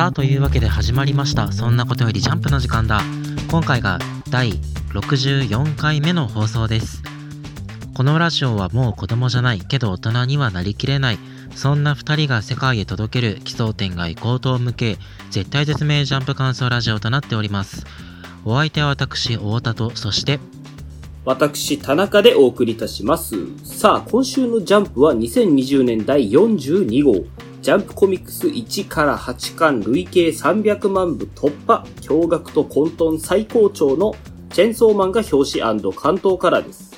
さあというわけで始まりました。そんなことよりジャンプの時間だ。今回が第64回目の放送です。このラジオはもう子供じゃないけど大人にはなりきれない。そんな2人が世界へ届ける奇想天外高等無形絶対絶命ジャンプ感想ラジオとなっております。お相手は私太田とそして私、田中でお送りいたします。さあ、今週のジャンプは2020年第42号。ジャンプコミックス1から8巻累計300万部突破。驚愕と混沌最高潮のチェンソーマンが表紙関東からです。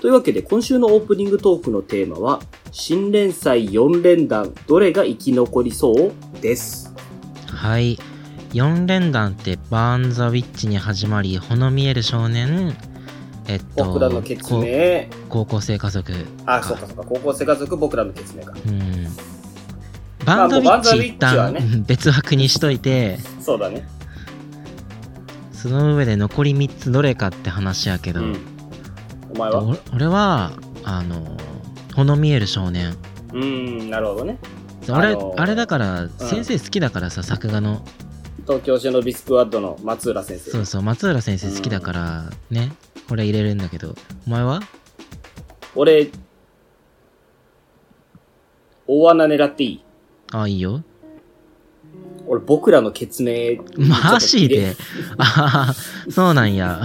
というわけで今週のオープニングトークのテーマは、新連載4連弾、どれが生き残りそうです。はい4連弾ってバーン・ザ・ウィッチに始まりほの見える少年？えっと僕らの決命。こ高校生家族あ、そうかそうか。高校生家族、僕らの決命か。うんバンドウィッチ一旦別枠にしといてそうだね。その上で残り3つどれかって話やけど、うん。お前は？お俺はあのほの見える少年うーん、なるほどね。俺、あのーあれだから先生好きだからさ、作画の東京シノビスクワッドの松浦先生。そうそう松浦先生好きだからねこれ入れるんだけどお前は？俺、大穴狙っていい？あいいよ。俺、僕らの決命、マジで？ああ そうなんや。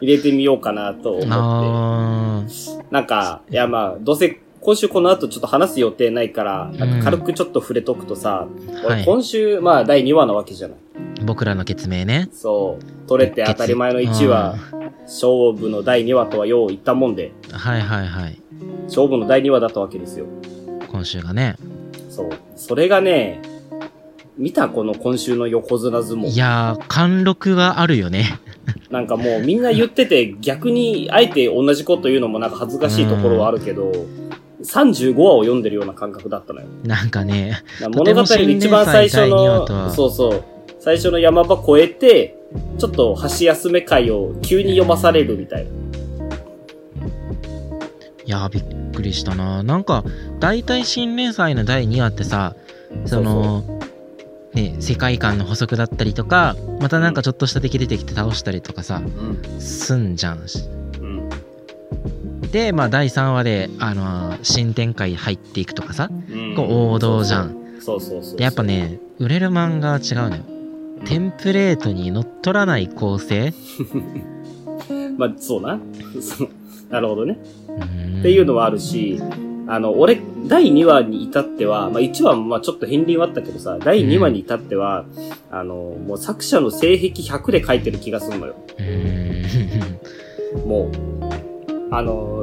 入れてみようかなと思っあて。なんか、いやまあ、どうせ今週この後ちょっと話す予定ないから、なんか軽くちょっと触れとくとさ、俺はい。今週、まあ第2話なわけじゃない。ー僕らの決命ね。そう、取れて当たり前の1話、勝負の第2話とはよう言ったもんで、はいはいはい。勝負の第2話だったわけですよ。今週がねそう。それがね、見たこの今週の横綱相撲い。やー貫禄があるよね なんかもうみんな言ってて逆にあえて同じこと言うのもなんか恥ずかしいところはあるけど、35話を読んでるような感覚だったのよ。なんかねな物語の一番最初の、そうそう、最初の山場越えて、ちょっと箸休め会を急に読まされるみたいな。いやーびっくりしたな。なんか大体新連載の第2話ってさそのね世界観の補足だったりとかまたなんかちょっとした敵出てきて倒したりとかさうん。すんじゃんうん。でまあ第3話であのー新展開入っていくとかさうん。こう王道じゃん。そうそうそうやっぱね売れる漫画は違うのよ。テンプレートにのっとらない構成？まあ、そうな。なるほどね。っっていうのはあるし、あの、俺、第2話に至っては、まあ1話もまあちょっと片鱗はあったけどさ、第2話に至っては、あの、もう作者の性癖100で書いてる気がするのよ。うーんもう、あの、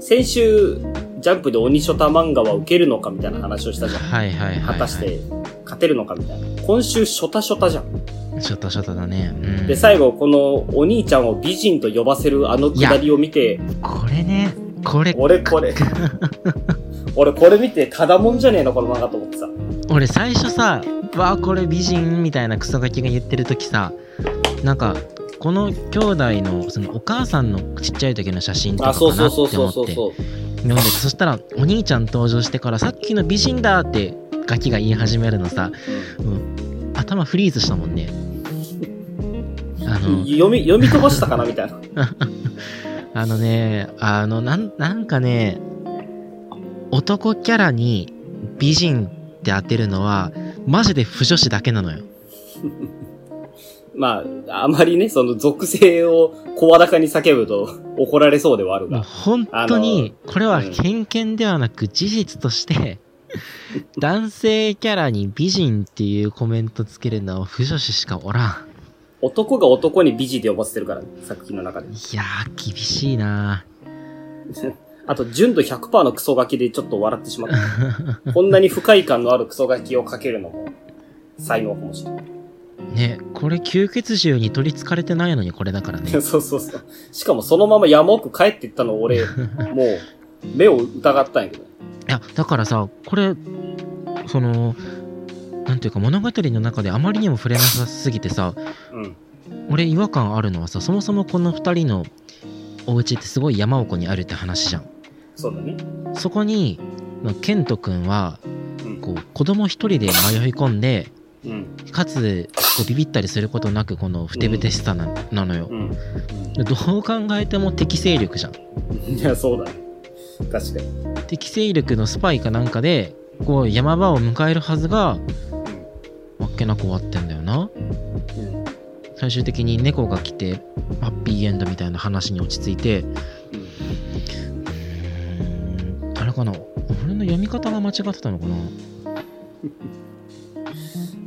先週、ジャンプで鬼ショタ漫画は受けるのかみたいな話をしたじゃん。はいはいはい、はい、果たして、勝てるのかみたいな。今週、ショタショタじゃん。ちょっとちょっとだね、うん、で、最後、このお兄ちゃんを美人と呼ばせるあのくだりを見て、これね。これ俺これ、俺これ見てただもんじゃねえの、この漫画と思ってさ。俺最初さ「わあこれ美人」みたいなクソガキが言ってる時さなんかこの兄弟のそのお母さんのちっちゃい時の写真とかあ、そうかなそうって思って。そうそうそうそう。読んでてそしたらお兄ちゃん登場してからさっきの美人だってガキが言い始めるのさ、うん、頭フリーズしたもんねあの読み、読み飛ばしたかなみたいな。あのねあのなんなんかね男キャラに美人って当てるのはマジで不女子だけなのよ まあ、あまりね、その属性を声高に叫ぶと怒られそうではあるが。本当にこれは偏見ではなく事実として 男性キャラに美人っていうコメントつけるのは不女子しかおらん男が男に美人で呼ばせてるから、ね、作品の中で。いやー厳しいな あと、純度100%のクソガキでちょっと笑ってしまった。こんなに不快感のあるクソガキをかけるのも、才能かもしれない。ねこれ吸血獣に取りつかれてないのにこれだからね そうそうそう。しかもそのまま山奥帰っていったの俺、もう、目を疑ったんやけど。いやだからさこれそのなんていうか物語の中であまりにも触れなさすぎてさうん。俺違和感あるのはさそもそもこの2人のお家ってすごい山奥にあるって話じゃんそうだね。そこにまあケント君はうん。こう子供一人で迷い込んでうん。かつこうビビったりすることなくこのふてぶてしさな,、なのようん。どう考えても敵勢力じゃんうん。いや、そうだね。確かに。敵勢力のスパイかなんかでこう山場を迎えるはずがあっけなく終わってんだよなうん。最終的に猫が来てハッピーエンドみたいな話に落ち着いてうーんあれかな俺の読み方が間違ってたのかな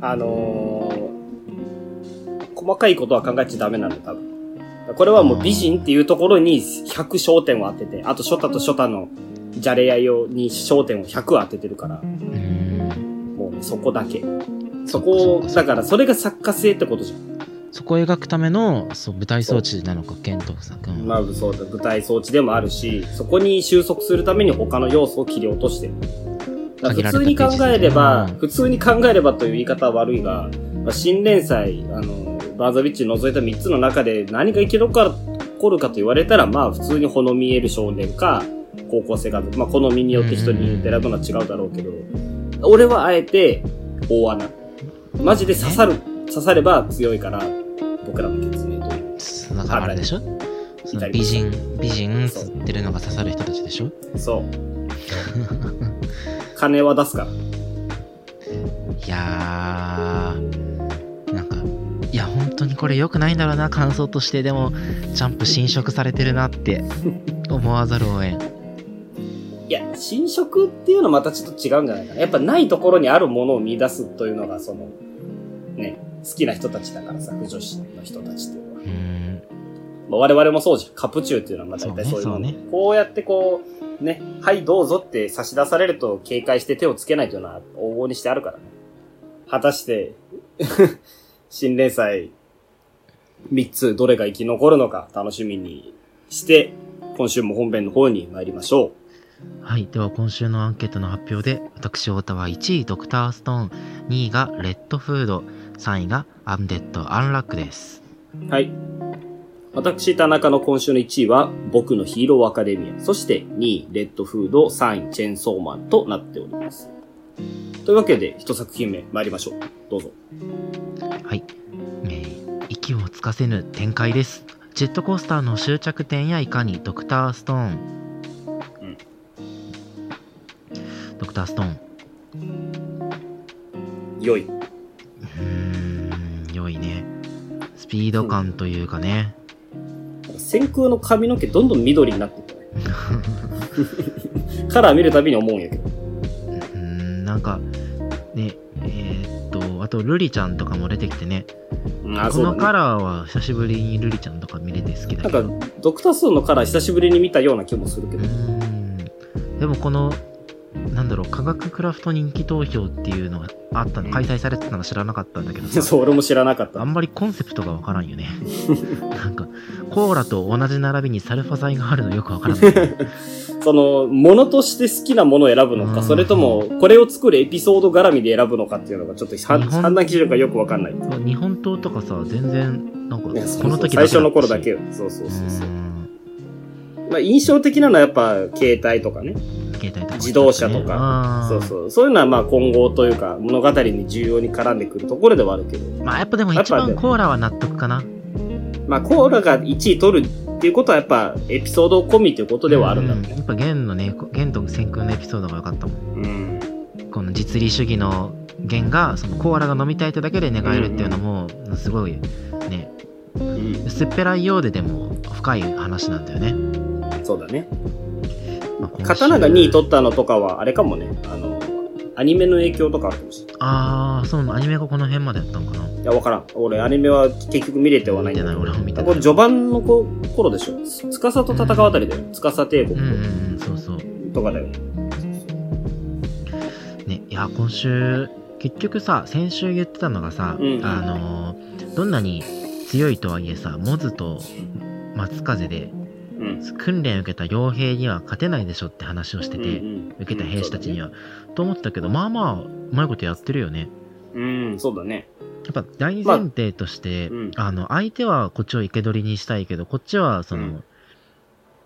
あのー細かいことは考えちゃダメなの、多分。これはもう美人っていうところに100焦点を当てて、あとショタとショタのじゃれ合いをに焦点を100当ててるから、もうね、そこだけ。そこだからそれが作家性ってことじゃん。そこを描くためのそう舞台装置なのかケントさんまあ、そうだ、舞台装置でもあるし、そこに収束するために他の要素を切り落としてる。だから普通に考えれば、うん普通に考えればという言い方は悪いが、まあ、新連載、あの、バーザビッチ除いた3つの中で何が生き残るかと言われたら、まあ普通にほの見える少年か、高校生か、まあ好みによって人に選ぶのは違うだろうけど、俺はあえて大穴。マジで刺さる、刺されば強いから、僕らの決明という。だからあれでしょ？その美人美人つってるのが刺さる人たちでしょ？そう。金は出すから。いやーなんかいや本当にこれ良くないんだろうな感想としてでもジャンプ侵食されてるなって思わざるを得んいや、侵食っていうのはまたちょっと違うんじゃないかな。やっぱないところにあるものを見出すというのが、その、ね、好きな人たちだからさ、不女子の人たちっていうのは。うーんまあ、我々もそうじゃん。カプチューっていうのはまあ大体そういうもの。そうねこうやってこう、ね、はいどうぞって差し出されると警戒して手をつけないというのは往々にしてあるからね。果たして、新連載3つどれが生き残るのか楽しみにして、今週も本編の方に参りましょはい。では今週のアンケートの発表で、私、太田は1位、ドクターストーン、2位がレッドフード、3位がアンデッド・アンラックです。う。はい。私、田中の今週の1位は、僕のヒーローアカデミア。そして2位、レッドフード、3位、チェーンソーマンとなっております。というわけで、一作品目参りましょう。どうぞ。はい。えー息をつかせぬ展開です。ジェットコースターの終着点やいかに、ドクターストーン。うんドクターストーン。良い。スピード感というかね。先空の髪の毛どんどん緑になっていくね。カラー見るたびに思うんやけど。うーん、なんか、ね、えーっと、あと、ルリちゃんとかも出てきてね。うんあ、この。カラーは久しぶりにルリちゃんとか見れて好きだなんけど。か、ドクターストーンのカラー久しぶりに見たような気もするけうど。でもこのなんだろう科学クラフト人気投票っていうのがあったの開催されてたの知らなかったんだけどさ そう、俺も知らなかった。あんまりコンセプトがわからんよね なんかコーラと同じ並びにサルファ剤があるのよくわからない その、ものとして好きなものを選ぶのか、うんそれとも、これを作るエピソード絡みで選ぶのかっていうのが、ちょっと判断基準がよくわかんない。日本刀とかさ全然なんかこの時最初の頃だうけよ。そうそうそうそう。まあ、印象的なのはやっぱ、携帯とかね。携帯とか自動車とかそううそう。そういうのはまあ、今後というか、物語に重要に絡んでくるところではあるけど。まあやっぱでも一やっぱね番コーラは納得かなまあ、コーラが1位取るっていうことはやっぱ、エピソード込みということではあるんだろうね。うやっぱ弦のね弦と先空のエピソードが良かったもんうん。この実利主義の弦がそのコーラが飲みたいとだけで願えるっていうのもすごいねうん。薄っぺらいようででも深い話なんだよね、そうだね。まあ刀が2位取ったのとかは、あれかもね。あの、アニメの影響とかあるかもしれない。ああそうなのアニメがこの辺までやったのかないや、わからん。俺、アニメは結局見れてはないんだけど。見てない俺も見てないこれ序盤のこ頃でしょ？つかさと戦うあたりだよ。つかさ帝国うんうんうんそうそうとかだよ。ねいや今週結局さ先週言ってたのがさ、うんあのーどんなに強いとはいえさモズと松風でうん。訓練を受けた傭兵には勝てないでしょって話をしてて、うん受けた兵士たちには、と思ったけどまあまあうまいことやってるよねうん、そうだね。やっぱ大前提として、まあうんあの相手はこっちを生け捕りにしたいけどこっちはその、うん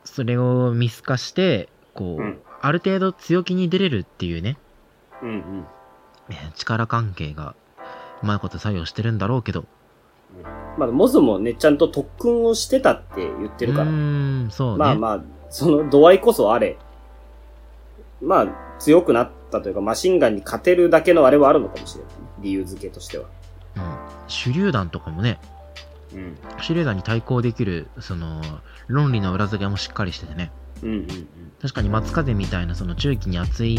それを見透かしてこう、うんある程度強気に出れるっていうねうんうん。えー力関係がうまいこと作用してるんだろうけど。まあ、モズもね、ちゃんと特訓をしてたって言ってるから。うーん、そうね。まあまあ、その度合いこそあれ。まあ、強くなったというか、マシンガンに勝てるだけのあれはあるのかもしれない。理由付けとしては。うん。手榴弾とかもね、うん。手榴弾に対抗できる、その、論理の裏付けもしっかりしててね。うんうんうん。確かに松風みたいなその中期に熱い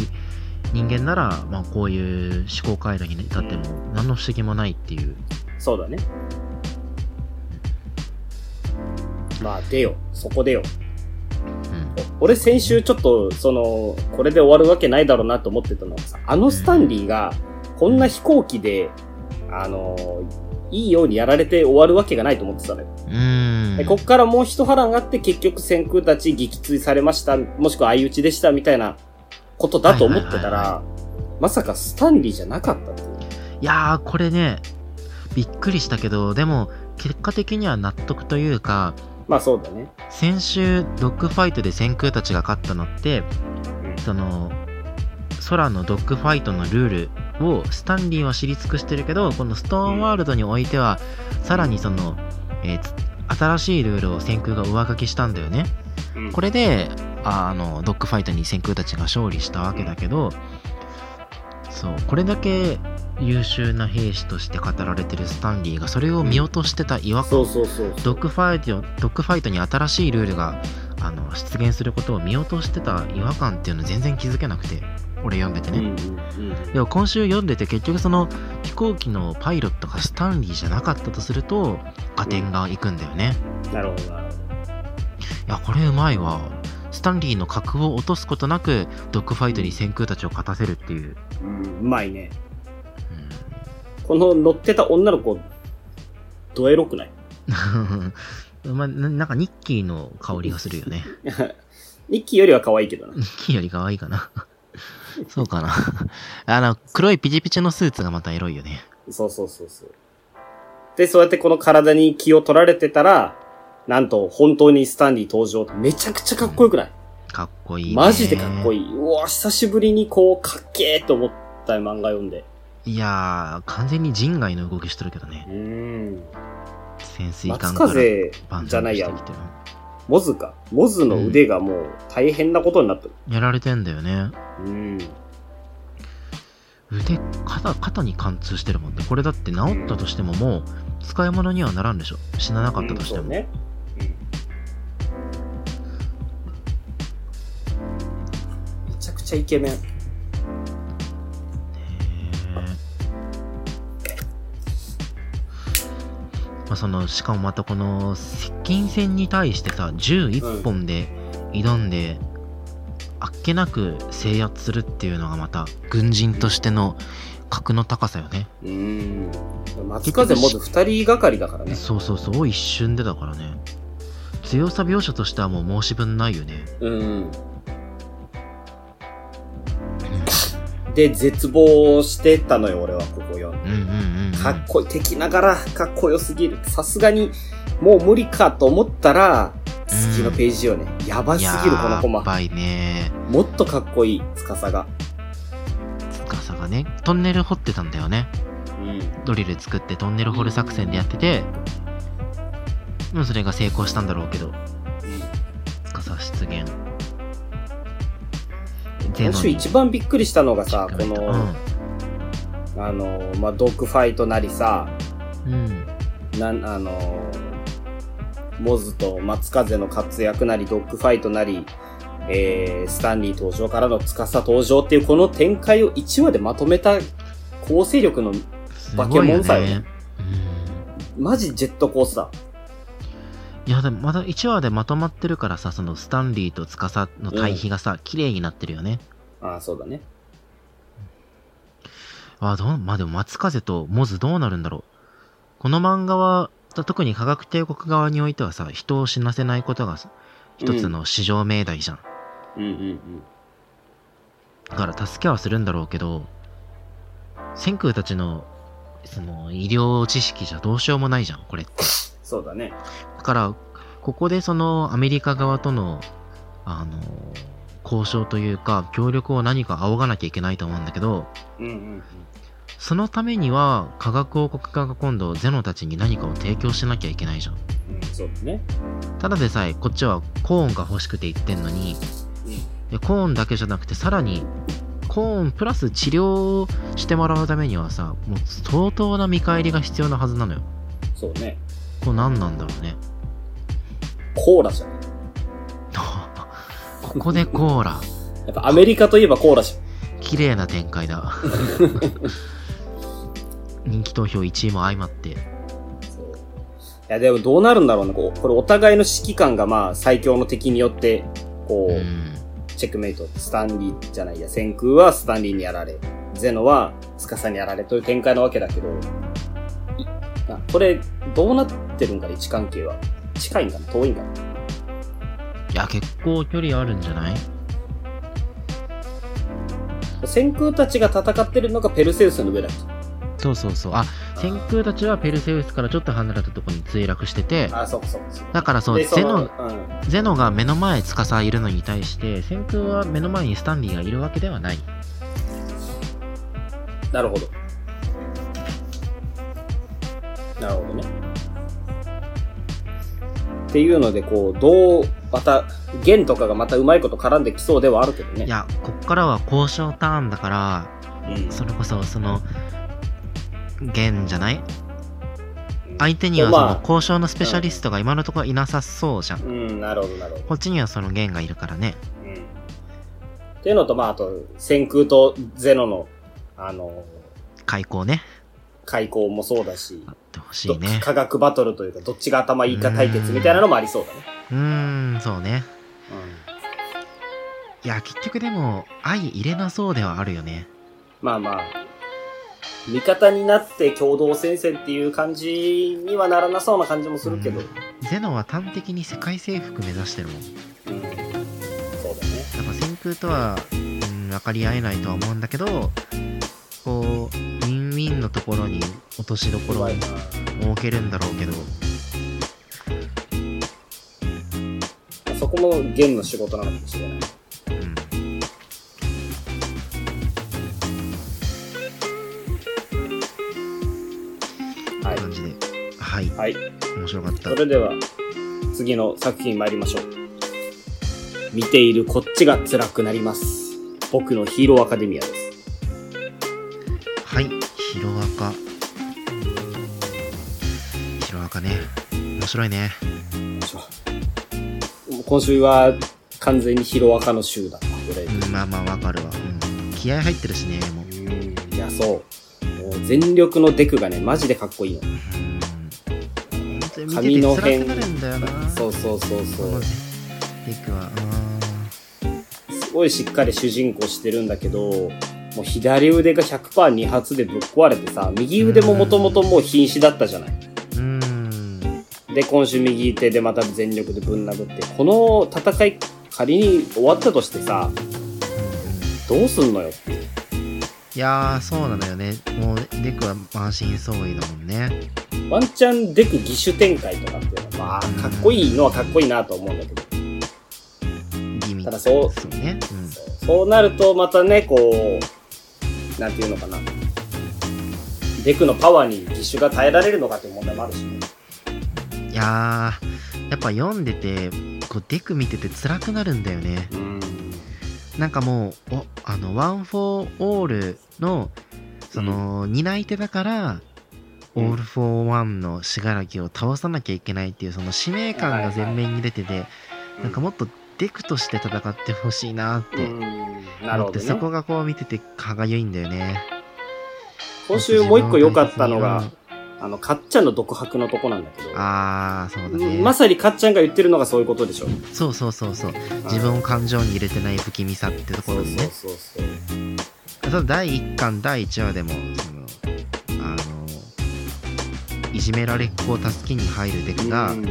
人間なら、まあこういう思考回路に至っても何の不思議もないっていう。そうだね。まあ、出よ。そこでよ。うん。俺先週ちょっと、その、これで終わるわけないだろうなと思ってたのがさ、あのスタンリーが、こんな飛行機で、あの、いいようにやられて終わるわけがないと思ってたのよ。でこっからもう一波乱があって結局先空たち撃墜されました、もしくは相打ちでしたみたいなことだと思ってたら、まさかスタンリーじゃなかったっていう。いやー、これね、びっくりしたけど、でも、結果的には納得というか、まあそうだね。先週、ドッグファイトで先空たちが勝ったのって、その、空のドッグファイトのルールをスタンリーは知り尽くしてるけど、このストーンワールドにおいては、さらにその、えーつ新しいルールを千空が上書きしたんだよね。うんこれで、ああの、ドッグファイトに千空たちが勝利したわけだけど、そう、これだけ優秀な兵士として語られてるスタンリーがそれを見落としてた違和感、そうそうそうドッグファイト、ドッグファイトに新しいルールがあの出現することを見落としてた違和感っていうの全然気づけなくて、俺読んでてね。うんうんうん。でも今週読んでて結局その飛行機のパイロットがスタンリーじゃなかったとすると、加点がいくんだよね。なるほど、なるほど。いや、これうまいわ。スタンリーの格を落とすことなく、ドッグファイトに先空たちを勝たせるっていう。うん、うまいね。うこの乗ってた女の子、ドエロくない？ん まあ、ななんかニッキーの香りがするよね。ニッキーよりは可愛いけどな。ニッキーより可愛いかな。そうかな。あの、黒いピチピチのスーツがまたエロいよね。そうそうそうそう。で、そうやってこの体に気を取られてたら、なんと本当にスタンリー登場。めちゃくちゃかっこよくない、かっこいい、ね。マジでかっこいいい。うわ、久しぶりにこう、かっけーと思った漫画読んで。い。いやー、完全に人外の動きしてるけどねう。ーん。潜水艦松から風じゃないやモズか？モズの腕がもう大変なことになってる。やられてんだよね。うん。腕、肩、肩に貫通してるもんね。これだって治ったとしてももう、使い物にはならんでしょ。死ななかったとしても。うんそうね。ちゃイケメン。まあ、そのしかもまたこの接近戦に対してさ銃1本で挑んで、あっけなく制圧するっていうのがまた軍人としての格の高さよねうん。松風モズ二人がかりだからね。そうそうそう一瞬でだからね強さ描写としてはもう申し分ないよねうん。で、絶望してたのよ、俺は、ここ読んで。うんうんうん、うん、かっこいい、敵ながらかっこよすぎる。さすがに、もう無理かと思ったら、次のページよね。やばすぎる、このコマ。やばいねもっとかっこいい、司が。司がねトンネル掘ってたんだよねうん。ドリル作ってトンネル掘る作戦でやってて、もうそれが成功したんだろうけど、司出現。今週一番びっくりしたのがさ、こうんの、あの、まあ、ドッグファイトなりさ、うん。なん、あの、モズと松風の活躍なり、ドッグファイトなり、えー、スタンリー登場からの司登場っていうこの展開を1話でまとめた構成力の、すバケモンさよねね。うん。マジジェットコースター。いや、でもまだ1話でまとまってるからさ、そのスタンリーと司の対比がさ、綺麗になってるよね。ああ、そうだね。あどう、まあでも松風とモズどうなるんだろう。この漫画は、特に科学帝国側においてはさ、人を死なせないことがさ一つの至上命題じゃん。うんうんだから助けはするんだろうけど、千空たちの、その、医療知識じゃどうしようもないじゃん、これって。そうだね。だから、ここでその、アメリカ側との、あの、交渉というか、協力を何か仰がなきゃいけないと思うんだけど、うんうんそのためには科学王国側が今度ゼノたちに何かを提供しなきゃいけないじゃんうん、そうだね。ただでさえこっちはコーンが欲しくて言ってんのにうん。コーンだけじゃなくてさらにコーンプラス治療してもらうためにはさもう相当な見返りが必要なはずなのよそうね。これ何なんだろうねコーラじゃん。ここでコーラ やっぱアメリカといえばコーラじゃん。綺麗な展開だ 人気投票1位も相まってそう。いや、でもどうなるんだろうね。こう、これお互いの指揮官がまあ最強の敵によって、こう、うんチェックメイト、スタンリーじゃないや、先空はスタンリーにやられ、ゼノはスカサにやられという展開なわけだけど、いあこれ、どうなってるんかな、位置関係は。近いんかな遠いんかないや結構距離あるんじゃない？先空たちが戦ってるのがペルセウスの上だっけ？そうそうそうあ先空たちはペルセウスからちょっと離れたところに墜落しててあ、そうかそう。だからそうでゼノうん。ゼノが目の前司いるのに対して先空は目の前にスタンリーがいるわけではないなるほど。なるほどね。っていうので、こう、どう、また、弦とかがまたうまいこと絡んできそうではあるけどね。いやこっからは交渉ターンだからうん、それこそその弦じゃない？相手にはそまあの交渉のスペシャリストが今のところいなさそうじゃんうん、なるほど、なるほど。こっちにはその弦がいるからねうん。っていうのと、まあ、あと、先空とゼノの、あの、開口ね開口もそうだし、しいね。科学バトルというか、どっちが頭いいか対決みたいなのもありそうだね。うーんそうね。いや結局でも愛入れなそうではあるよね。まあまあ、味方になって共同戦線っていう感じにはならなそうな感じもするけど、ううん。ん。ゼノは端的に世界征服目指してるもん。そうだね。やっぱ先空とは、うん、分かり合えないとは思うんだけどこうウィンウィンのところに落としどころを設けるんだろうけどそこも弦の仕事なのかもしれない。うんはい。感じではいはい。面白かったそれでは、次の作品参りましょう。見ているこっちが辛くなります。僕のヒーローアカデミアです。白いね。今週は完全にヒロアカの週だな、これ。うんまあまあわかるわ、うん、気合入ってるしねもう。うん。いや、そう。もう全力のデクがね、マジでかっこいいの。髪の辺。辛くなるんだよな。そうそうそうそう。デクは。すごいしっかり主人公してるんだけど、もう左腕が100%二発でぶっ壊れてさ、右腕ももともともう瀕死だったじゃない。うんうんで、今週右手でまた全力でぶん殴って、この戦い仮に終わったとしてさ、どうすんのよっていう。いやーそうなのよね。もうデクは満身創痍だもんね。ワンチャンデク義手展開とかっていうのは、まあ、かっこいいのはかっこいいなと思うんだけど、ただそうそうねそうなるとまたね、こう、なんていうのかな。デクのパワーに義手が耐えられるのかっていう問題もあるしいやーやっぱ読んでてこうデク見てて辛くなるんだよね。うん。なんかもうおあのワン・フォー・オールのその、担い手だからオール・フォー・ワンの死柄木を倒さなきゃいけないっていうその使命感が前面に出てて、なんかもっとデクとして戦ってほしいなって思って、そこね。がこう見てて歯がゆいんだよね。今週もう一個良かったのが、あの、かっちゃんの独白のとこなんだけど、あーそうだね、まさにかっちゃんが言ってるのがそういうことでしょ。そうそうそうそう自分を感情に入れてない不気味さってところでねそうそうそう。その第1巻第1話でもそのあのいじめられっ子を助けに入るデクが、うん。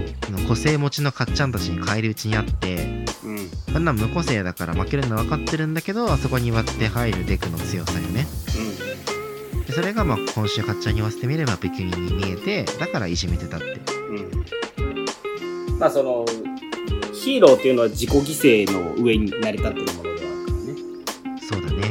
個性持ちのかっちゃんたちに返り討ちにあってうん。あんなん無個性だから負けるの分かってるんだけどあそこに割って入るデクの強さよねでそれがまあ今週かっちゃんに言わせてみれば不気味に見えてだからいじめてたってうん。うん。まあその、ヒーローっていうのは自己犠牲の上に成り立ってるものではあるからね。そうだね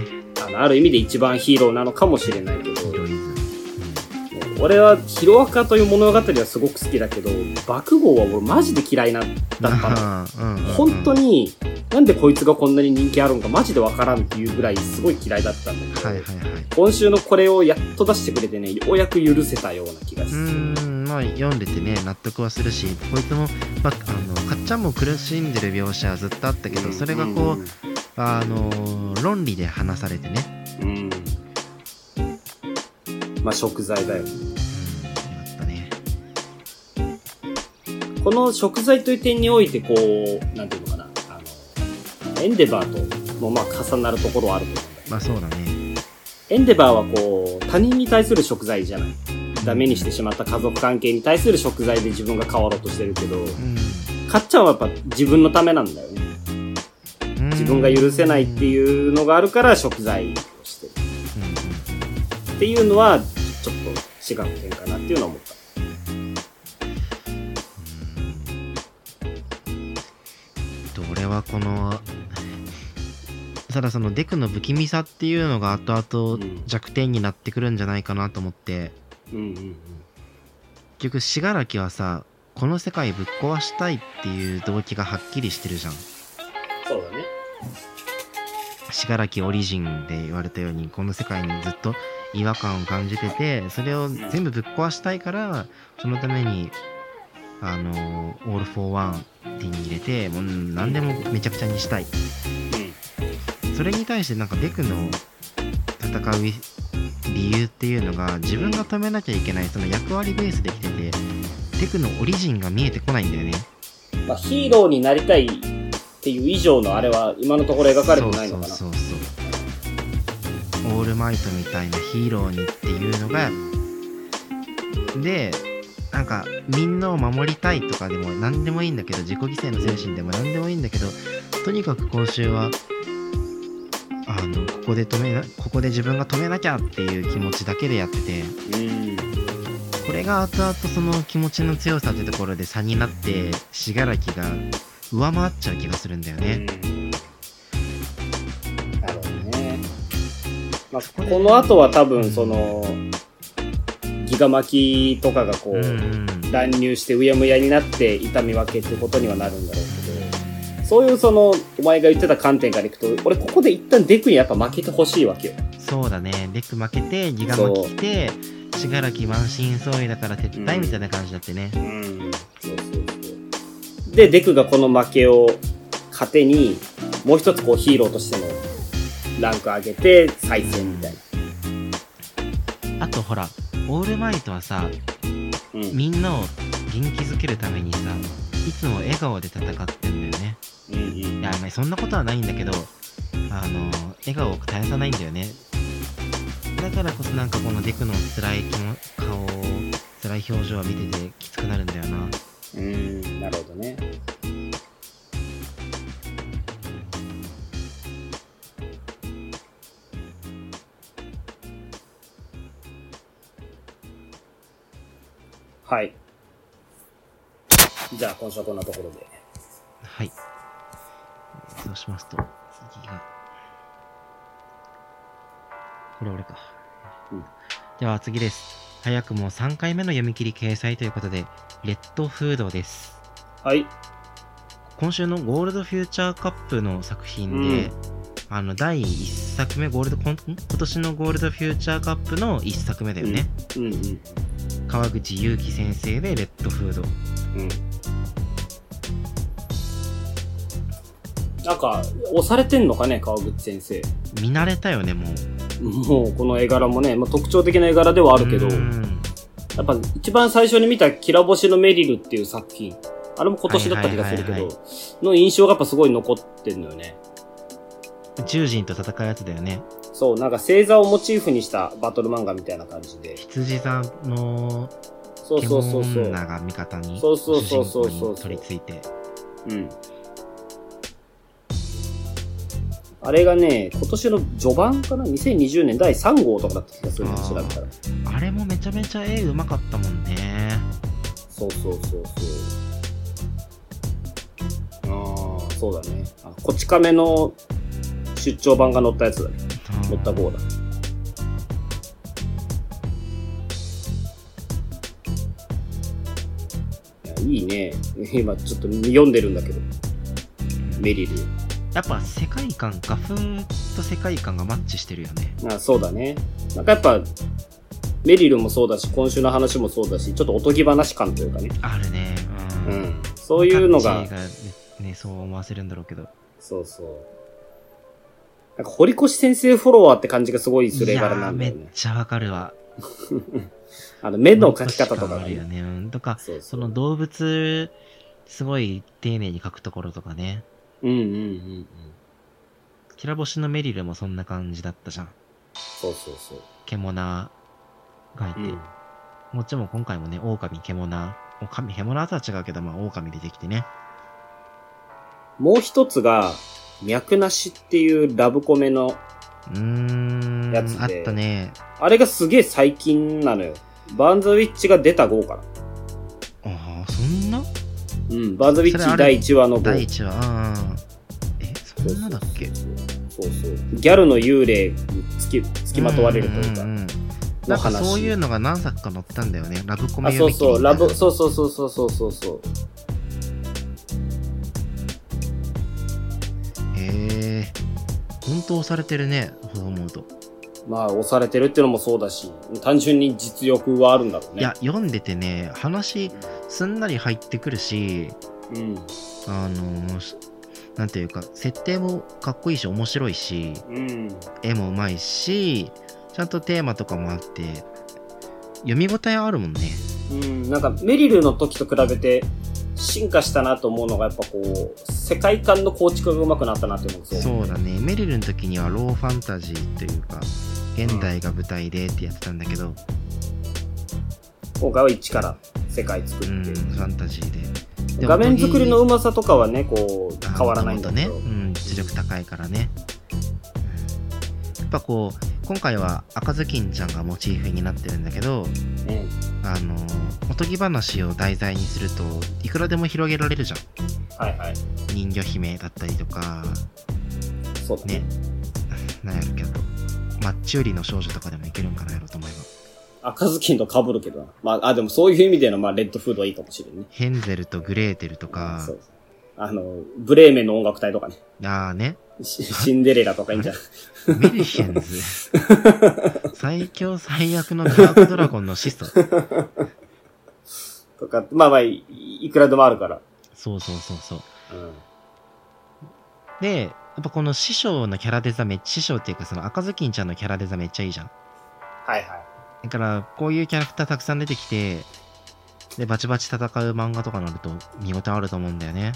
あの、ある意味で一番ヒーローなのかもしれないけど、ヒーローイ俺はヒロアカという物語はすごく好きだけど、爆豪は俺マジで嫌いな、だったの。うんうんうん本当に、なんでこいつがこんなに人気あるんかマジでわからんっていうぐらいすごい嫌いだったんだけど、はいはいはい今週のこれをやっと出してくれてね、ようやく許せたような気がすうる。ーんまあ読んでてね納得はするしこいつも、まあ、あのかっちゃんも苦しんでる描写はずっとあったけどそれがこう、あの論理で話されてねうん。うん。まあ食材だよ。うんだったねこの食材という点において、こう、なんていうの、エンデバーともまあ重なるところはあると思うまあそうだねエンデバーはこう、他人に対する食材じゃない。ダメにしてしまった家族関係に対する食材で自分が変わろうとしてるけど、うんかっちゃんはやっぱ自分のためなんだよね。うん自分が許せないってういうのがあるから食材をしてる。んうんっていうのは、ちょっと違う点かなっていうのは思った。と俺はこのただそのデクの不気味さっていうのが後々うん弱点になってくるんじゃないかなと思ってうんうんうん。結局信楽はさこの世界ぶっ壊したいっていう動機がはっきりしてるじゃんそうだね。信楽オリジンで言われたようにこの世界にずっと違和感を感じててそれを全部ぶっ壊したいからそのためにあのオール・フォー・ワン手に入れてもう何でもめちゃくちゃにしたいそれに対してなんかデクの戦う理由っていうのが自分が止めなきゃいけないその役割ベースできててデクのオリジンが見えてこないんだよねうん。まあヒーローになりたいっていう以上のあれは今のところ描かれてないのかな。そうそうそうオールマイトみたいなヒーローにっていうのがでなんかみんなを守りたいとかでも何でもいいんだけど自己犠牲の精神でも何でもいいんだけどとにかく今週はあのここで止めなここで自分が止めなきゃっていう気持ちだけでやっててうん。これが後々その気持ちの強さってところで差になって信楽が上回っちゃう気がするんだよね。うんなるほどね。まあ、この後は多分その、ギガマキとかがこう、乱入してうやむやになって痛み分けってことにはなるんだろうけど、そういうその、お前が言ってた観点からいくと、俺ここで一旦デクにやっぱ負けてほしいわけよ。そうだね。デク負けて、ギガマキ来て、死柄木満身創痍だから撤退みたいな感じだってね。うん。そうそうそう。で、デクがこの負けを糧に、もう一つこうヒーローとしてのランク上げて再戦みたいな。あとほら、オールマイトはさ、うん。みんなを元気づけるためにさ、いつも笑顔で戦ってんだよね。うんうんいや、まあそんなことはないんだけど、あの、笑顔を絶やさないんだよね。だからこそなんかこのデクの辛い気も顔、辛い表情は見ててきつくなるんだよな。うん、なるほどね。はい。じゃあ、今週はこんなところで。はい。そうしますと、次が、これ俺か。うんでは次です。早くも3回目の読み切り掲載ということで、レッドフードです。はい。今週のゴールドフューチャーカップの作品で、あの、第1作目、ゴールド、こんん今年のゴールドフューチャーカップの1作目だよね。うんうん。川口祐希先生でレッドフード。うん。なんか、押されてんのかね、川口先生。見慣れたよね、もう。もう、この絵柄もね、まあ、特徴的な絵柄ではあるけど、うんやっぱ一番最初に見たキラ星のメリルっていう作品、あれも今年だった気がするけはいはいど、の印象がやっぱすごい残ってんのよね。宇宙人と戦うやつだよね。そう、なんか星座をモチーフにしたバトル漫画みたいな感じで。羊座のそうそうそうそう。女が味方にそうそうそうそうそう取り付いてうん。あれがね、今年の序盤かな ?2020 年第3号とかだった気がするんですあー調べたら。あれもめちゃめちゃ絵うまかったもんねそうそうそうそう。ああ、そうだね。あ、こち亀の出張版が載ったやつだね。載った号だ。いいね。今ちょっと読んでるんだけど。メリル。やっぱ世界観、画風と世界観がマッチしてるよね。あそうだね。なんかやっぱ、メリルもそうだし、今週の話もそうだし、ちょっとおとぎ話感というかね。あるね。ううん。ん。そういうのがねね、そう思わせるんだろうけど。そうそう。なんか堀越先生フォロワーって感じがすごいする絵いや柄ーめっなんだよね。ちゃわかるわ。あの、目の描き方とかがね。あるよね。うん。とか、その動物、すごい丁寧に描くところとかね。うんうんうんうん。キラ星のメリルもそんな感じだったじゃん。そうそうそう。獣がいて。うん。もちろん今回もね、狼、獣、狼、獣とは違うけど、まあ、狼出てきてね。もう一つが、脈なしっていうラブコメの、うーん、やつであったね。あれがすげえ最近なのよ。バーンズウィッチが出た号かな。うん、バズウィッチ第1話の号。第一話、ああ。え、そんなだっけ？そうそう。ギャルの幽霊につき、つきまとわれるというか。んんんなんかそういうのが何作か載ったんだよね。ラブコメあ、そうそう、ラブ、う。そうそうそうそうそうそうそう。へえ。本当押されてるね、そう思うと。まあ、押されてるっていうのもそうだし、単純に実力はあるんだろうね。いや、読んでてね、話すんなり入ってくるし、うん。あのしなんていうか、設定もかっこいいし、面白いし、うん。絵もうまいし、ちゃんとテーマとかもあって、読み応えあるもんね。うん。なんか、メリルの時と比べて、進化したなと思うのが、やっぱこう、世界観の構築が上手くなったなっていうのがそう。そうだね。メリルの時にはローファンタジーというか、現代が舞台でってやってたんだけど、今回は一から世界作うん、って。ファンタジーで。で画面作りのうまさとかはね、こう、変わらないんだけど。ね。うん、実力高いからね。やっぱこう、今回は赤ずきんちゃんがモチーフになってるんだけど、うん。あの、おとぎ話を題材にすると、いくらでも広げられるじゃん。はいはい。人魚姫だったりとか、そうだねね。なんやろけど、マッチ売りの少女とかでもいけるんかなやろと思えば。赤ずきんと被るけどな。まあ、あ、でもそういう意味での、まあ、レッドフードはいいかもしれんね。ヘンゼルとグレーテルとかそ、う。あの、ブレーメンの音楽隊とかね。ああね、シシンデレラとかいいんじゃない？メルヘンズ。最強最悪のダークドラゴンの始祖。とか、まあまあい、いくらでもあるから。そうそうそうそう。うん。で、やっぱこの師匠のキャラデザめっちゃ、師匠っていうかその赤ずきんちゃんのキャラデザめっちゃいいじゃん。はいはい。だから、こういうキャラクターたくさん出てきて、で、バチバチ戦う漫画とかになると見応えあると思うんだよね。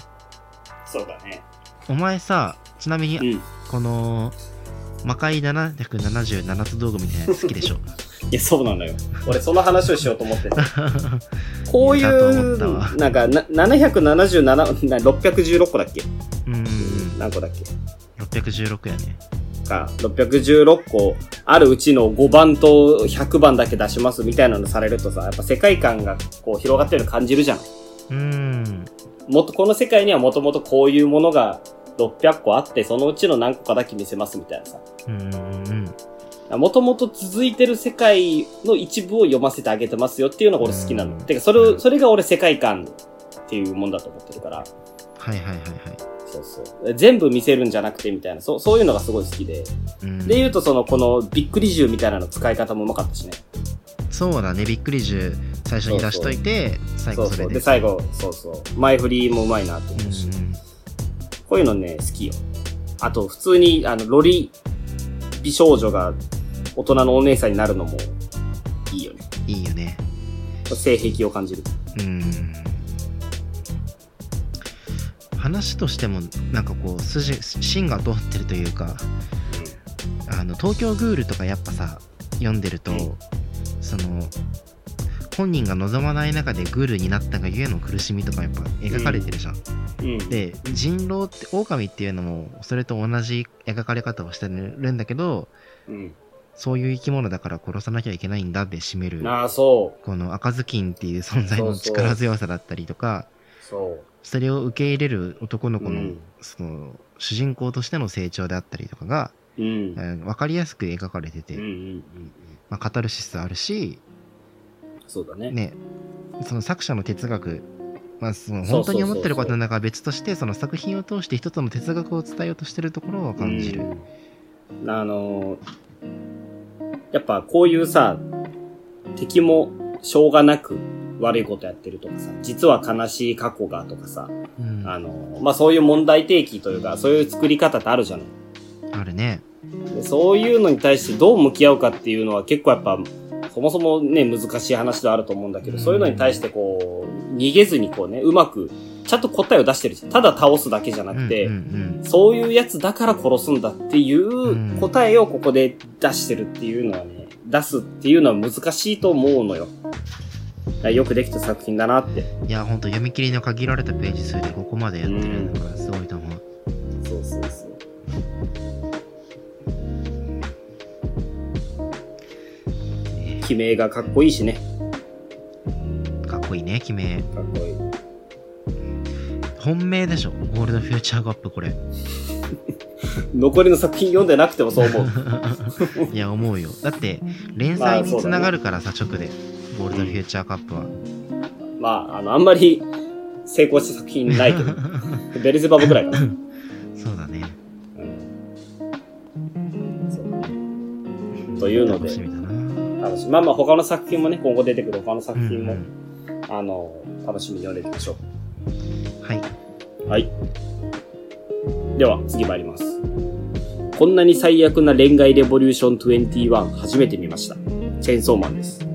そうだね。お前さ、ちなみに、うん。いこの、魔界777つ道具みたいなやつ好きでしょ？や、そうなのよ。俺その話をしようと思ってて。こういうわ、なんか、な777、な616個だっけ？うん。何個だっけ？616やね。か、616個あるうちの5番と100番だけ出しますみたいなのされるとさ、やっぱ世界観がこう広がってるの感じるじゃん。うーん。もっとこの世界にはもともとこういうものが600個あって、そのうちの何個かだけ見せますみたいなさ。うん。もともと続いてる世界の一部を読ませてあげてますよっていうのが俺好きなの。うんてか、それを、それが俺世界観っていうもんだと思ってるから。はいはいはいはい。そうそう。全部見せるんじゃなくてみたいな、そう、そういうのがすごい好きで。うん、で言うとその、このびっくり銃みたいなの使い方もうまかったしね。そうだね、びっくり銃最初に出しといて、最。後それで。で、最後、そうそう。前振りもうまいなって思うし。うんこういうのね、好きよ。あと、普通に、あの、ロリ美少女が大人のお姉さんになるのもいいよね。うん、いいよね。性癖を感じる。うん。話としても、なんかこう、筋、芯が通ってるというか、あの、東京グールとかやっぱさ、読んでると、うんその、本人が望まない中でグールになったがゆえの苦しみとかやっぱ描かれてるじゃん。うん。で、人狼って、狼っていうのも、それと同じ描かれ方をしてるんだけど、うん。そういう生き物だから殺さなきゃいけないんだって締める、この赤ずきんっていう存在のそうそう力強さだったりとか、う。そそれを受け入れる男のう。子の、うん。その、主人公としての成長であったりとかが、うん。えーわかりやすく描かれてて、うんうんうん。まあ、カタルシスあるし、そうだね。ね、その作者の哲学、まあ、その本当に思ってることの中は別として、その作品を通して一つの哲学を伝えようとしてるところを感じる。うんあの、やっぱこういうさ、敵もしょうがなく悪いことやってるとかさ、実は悲しい過去がとかさ、うん、あの、まあ、そういう問題提起というか、そういう作り方ってあるじゃない。あるね。でそういうのに対してどう向き合うかっていうのは結構やっぱ、そもそもね、難しい話ではあると思うんだけど、うんそういうのに対してこう、逃げずにこうね、うまく、ちゃんと答えを出してるし、ただ倒すだけじゃなくて、そういうやつだから殺すんだっていう答えをここで出してるっていうのはね、出すっていうのは難しいと思うのよ。よくできた作品だなって。うん、いや、ほんと読み切りの限られたページ数でここまでやってるのがすごいと思う。そうそうそう。ね決めがかっこいいしね。かっこいいね、決め。かっこいい。本命でしょ、ゴールドフューチャーカップこれ。残りの作品読んでなくてもそう思う。いや、思うよ。だって、連載につながるからさ、直で。ゴールドフューチャーカップは。まあ、あの、あんまり成功した作品ないけど、ベルゼバブぐらいかな。そうだね。うんそうというので楽し、みだな。楽しみ。まあまあ他の作品もね、今後出てくる他の作品も、うんあの、楽しみに読んでいきましょはい。う。はい。では、次参ります。こんなに最悪な恋愛レボリューション21初めて見ました。チェーンソーマンです。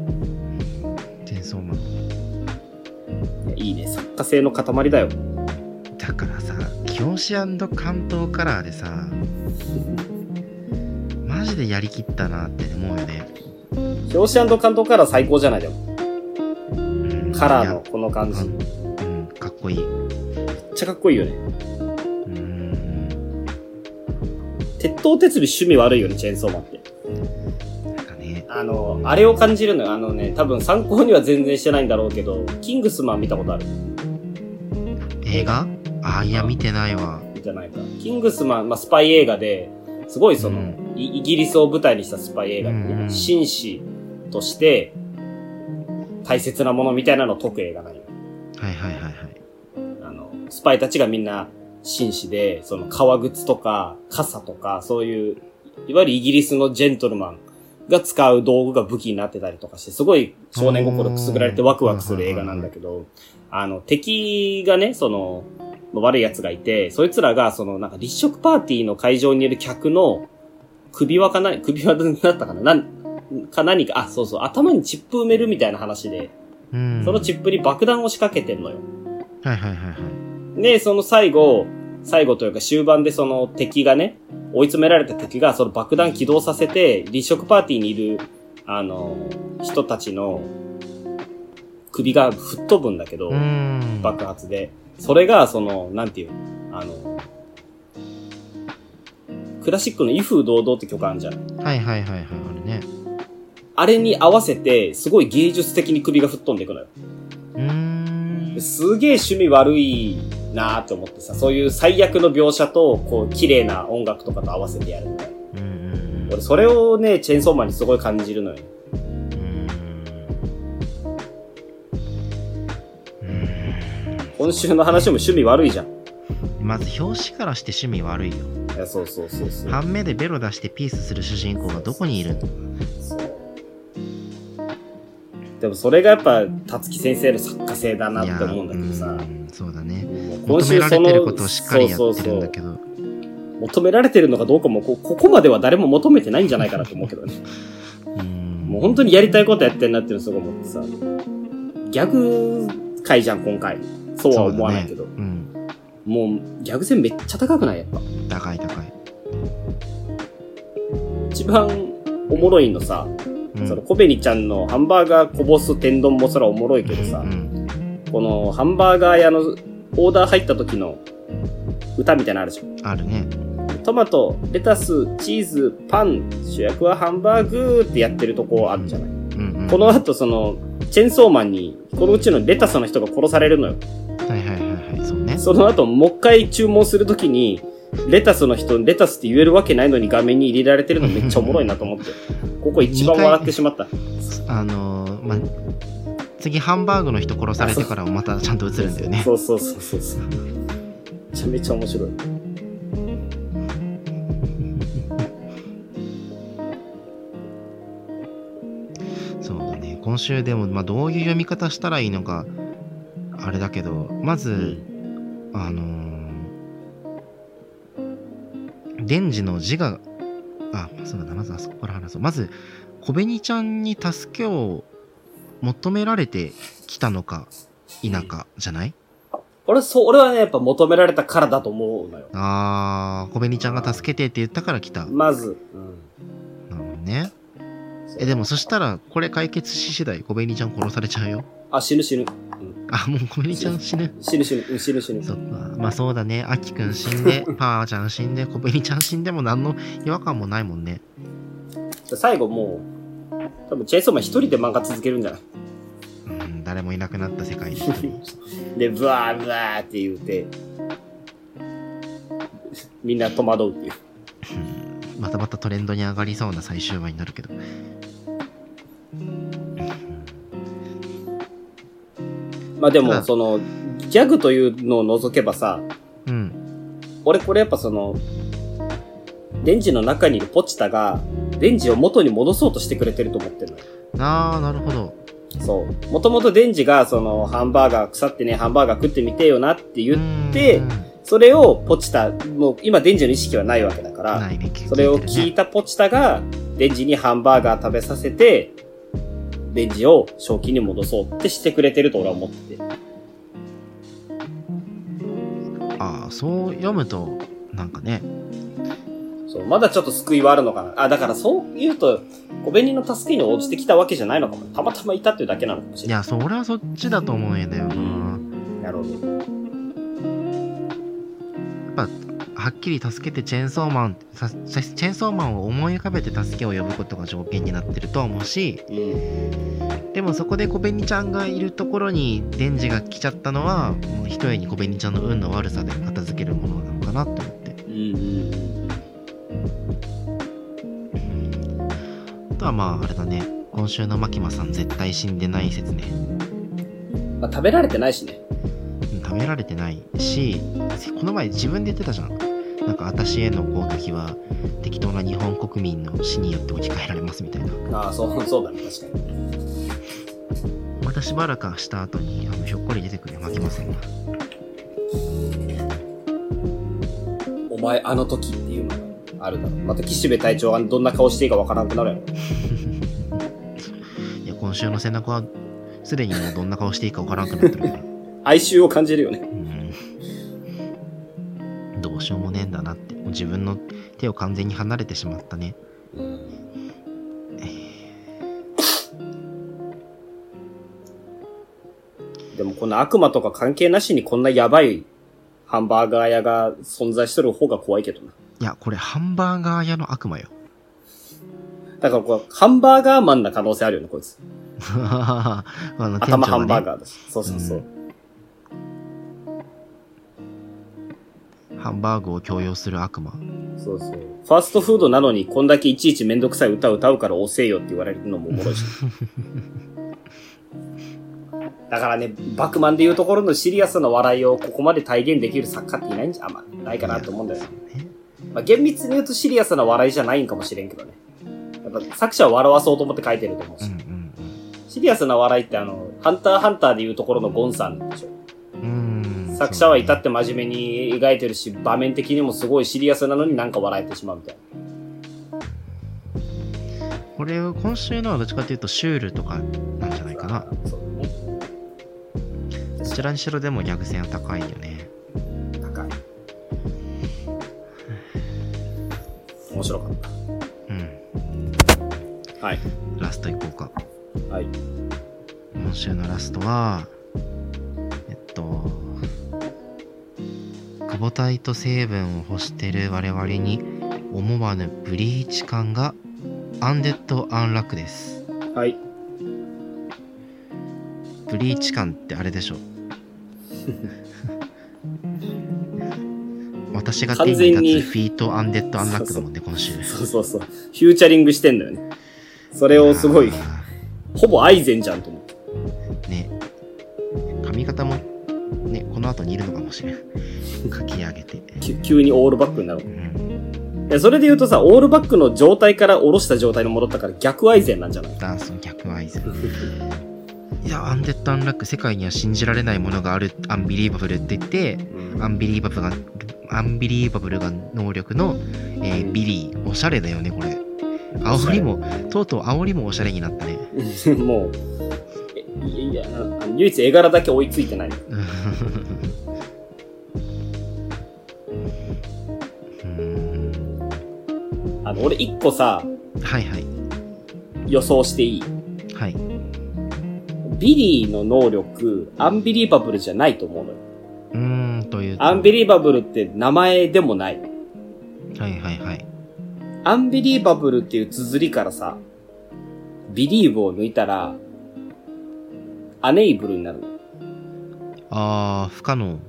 性の塊だよ。だからさ、教師関東カラーでさ、マジでやりきったなって思うよね。表紙関東カラー最高じゃないでも。うんカラーのこの感じ。うん、かっこいい。うちゃかっこいいよね。ーん。鉄頭鉄尾趣味悪いよね、チェーンソーマンって。なんかね、あの、あれを感じるのよ。あのね、多分参考には全然してないんだろうけど、キングスマン見たことある映画？あ、いや、見てないわ。じゃないか。キングスマン、まあ、スパイ映画で、すごいその、うんイイギリスを舞台にしたスパイ映画でね、うん紳士として、大切なものみたいなのを解く映画なんよ。はいはいはいはい。あの、スパイたちがみんな紳士で、その革靴とか傘とか、そういう、いわゆるイギリスのジェントルマンが使う道具が武器になってたりとかして、すごい少年心くすぐられてワクワクする映画なんだけど、あの、敵がね、その、悪い奴がいて、そいつらが、その、なんか立食パーティーの会場にいる客の首輪かな、首輪だったかななん、か何か、あ、そうそう、頭にチップ埋めるみたいな話で、うん。そのチップに爆弾を仕掛けてんのよ。はいはいはいはい。で、その最後、最後というか終盤でその敵がね、追い詰められた敵がその爆弾起動させて、立食パーティーにいる、あの、人たちの首が吹っ飛ぶんだけど。爆発で。それが、その、なんていうのあの、クラシックの威風堂々って曲あるじゃん。はいはいはいはい、あるね。あれに合わせて、すごい芸術的に首が吹っ飛んでいくのよ。うーん。すげえ趣味悪いなーって思ってさ、そういう最悪の描写と、こう、綺麗な音楽とかと合わせてやるみたいな。うんうんうん。俺、それをね、チェーンソーマンにすごい感じるのよ。今週の話も趣味悪いじゃん。いまず表紙からして趣味悪いよ。や、そうそうそうそう。半目でベロ出してピースする主人公がどこにいるの？そうでもそれがやっぱ、たつき先生の作家性だなって思うんだけどさそうだね。今求められ週そのてることをしっかりやってそうそうそうるんだけど。求められてるのかどうかもこ、ここまでは誰も求めてないんじゃないかなと思うけどね。うん。もう本当にやりたいことやってんなっていうのすごい思ってさ。ギャグ回じゃん、今回。そうは思わないけど。もう、ギャグ線めっちゃ高くない？やっぱ。うん。高い高い。一番おもろいのさ、うんそのコベニちゃんのハンバーガーこぼす天丼もそらおもろいけどさ、うんこのハンバーガー屋のオーダー入った時の歌みたいなのあるじゃん。あるね。トマト、レタス、チーズ、パン、主役はハンバーグってやってるとこあるじゃない。うんうん。この後その、チェーンソーマンに、このうちのレタスの人が殺されるのよ。はいはいはいはい、そうね。その後、もう一回注文するときに、レタスの人、レタスって言えるわけないのに画面に入れられてるのめっちゃおもろいなと思って。ここ一番笑ってしまった。あのー、まあ、次ハンバーグの人殺されてからもまたちゃんと映るんだよね。そうそうそうそうそう。めちゃめちゃ面白い。そうだね。今週でも、まあ、どういう読み方したらいいのかあれだけどまず、あのーデンジの自我あそうだな。まずあそこから話そう。まず小紅ちゃんに助けを求められてきたのか否かじゃない？俺、そう、俺はね、やっぱ求められたからだと思うのよ。あー小紅ちゃんが助けてって言ったから来たなるまず。うん。ほどねえでもそしたらこれ解決し次第小紅ちゃん殺されちゃうよあ、死ぬ死ぬ。あもう小紅ちゃん死ぬ死ぬ死ぬ。うん死ぬ死ぬ。そっか。まあそうだね。あきくん死んで、パーちゃん死んで、小紅ちゃん死んでも何の違和感もないもんね。最後もう、多分チェーンソーマン一人で漫画続けるんじゃない？うん、誰もいなくなった世界で一人。で、ブワーブワーって言うて、みんな戸惑うっていう。うんまたまたトレンドに上がりそうな最終話になるけど。まあでも、その、ギャグというのを除けばさ、うん。俺これやっぱその、デンジの中にいるポチタが、デンジを元に戻そうとしてくれてると思ってるのよ。あー、なるほど。そう。もともとデンジが、その、ハンバーガー腐ってね、ハンバーガー食ってみてよなって言ってう、んそれをポチタ、もう今デンジの意識はないわけだから、ないね。それを聞いた。たポチタが、デンジにハンバーガー食べさせて、デンジを正気に戻そうってしてくれてると俺は思ってて。あー、そう読むと、なんかね。そう、まだちょっと救いはあるのかな。あ、だからそう言うと、小紅の助けに応じてきたわけじゃないのかも。たまたまいたっていうだけなのかもしれない。いや、それはそっちだと思うんだよな。なるほど。やっぱ、はっきり助けてチェーンソーマン、さチェーンソーマンを思い浮かべて助けを呼ぶことが条件になってるとは思うし、うん。でもそこで小紅ちゃんがいるところにデンジが来ちゃったのはもう一重に小紅ちゃんの運の悪さで片付けるものなのかなと思ってはまああれだね。今週のマキマさん絶対死んでない説ね。まあ、食べられてないしね。うん食べられてない。しこの前自分で言ってたじゃん。なんか私への攻撃は適当な日本国民の死によって置き換えられますみたいな。ああ、そう、そうだね、確かに。またしばらくした後にあのひょっこり出てくるよマキマさんが。お前あの時っていうの。があるだろう。また岸辺隊長がどんな顔していいかわからなくなるやろ。いや今週の背中はすでにもうどんな顔していいかわからなくなってるから哀愁を感じるよね。うんどうしようもねえんだなってもう自分の手を完全に離れてしまったねでもこの悪魔とか関係なしにこんなやばいハンバーガー屋が存在してる方が怖いけどな。いやこれハンバーガー屋の悪魔よだからこう、ハンバーガーマンな可能性あるよね、こいつ。あの頭ハンバーー、ガーだし。そうそうそう。ハンバーグを強要する悪魔そうそう。ファーストフードなのにこんだけいちいちめんどくさい歌を歌うから遅えよって言われるのもおもろいし。だからね、バクマンでいうところのシリアスな笑いをここまで体現できる作家っていないんじゃ、あんまないかなと思うんだよね。ねまあ、厳密に言うとシリアスな笑いじゃないんかもしれんけどね。やっぱ作者は笑わそうと思って書いてると思うし。うんうんシリアスな笑いってあの、ハンターハンターでいうところのゴンさんでしょ。うんうん作者はいたって真面目に描いてるし、場面的にもすごいシリアスなのになんか笑えてしまうみたいな。これ今週のはどっちかというとシュールとかなんじゃないかなね。どちらにしろでもギャグ線は高いよね面白かっうんた。はい。ラストいこうかはい。今週のラストはえっと久保体と成分を欲してる我々に思わぬブリーチ感がアンデッド・アンラックですはい。ブリーチ感ってあれでしょ 私が天に立つ feat. アンデッド・アンラックだもんね今週。そうそうそう。フューチャリングしてんだよね。それをすごい、あほぼアイゼンじゃんと思っね。方もねこの後にいるのかもしれん。書き上げて。き急にオールバックになるう。ん。それで言うとさ、オールバックの状態から下ろした状態に戻ったから逆アイゼンなんじゃない？ダンスの逆アイゼン。いやアンデッド・アンラック世界には信じられないものがあるアンビリーバブルって言ってうん。アンビリーバブルがアンビリーバブルが能力の、えービリーおしゃれだよねこれ。煽りもとうとう煽りもおしゃれになったね。もう、えいや、唯一絵柄だけ追いついてない。あの、俺一個さ、はいはい。予想していい？はい。ビリーの能力、アンビリーバブルじゃないと思うのよ。アンビリーバブルって名前でもない。はいはいはいアンビリーバブルっていう綴りからさ、ビリーブを抜いたら、アネイブルになるの。あー不可能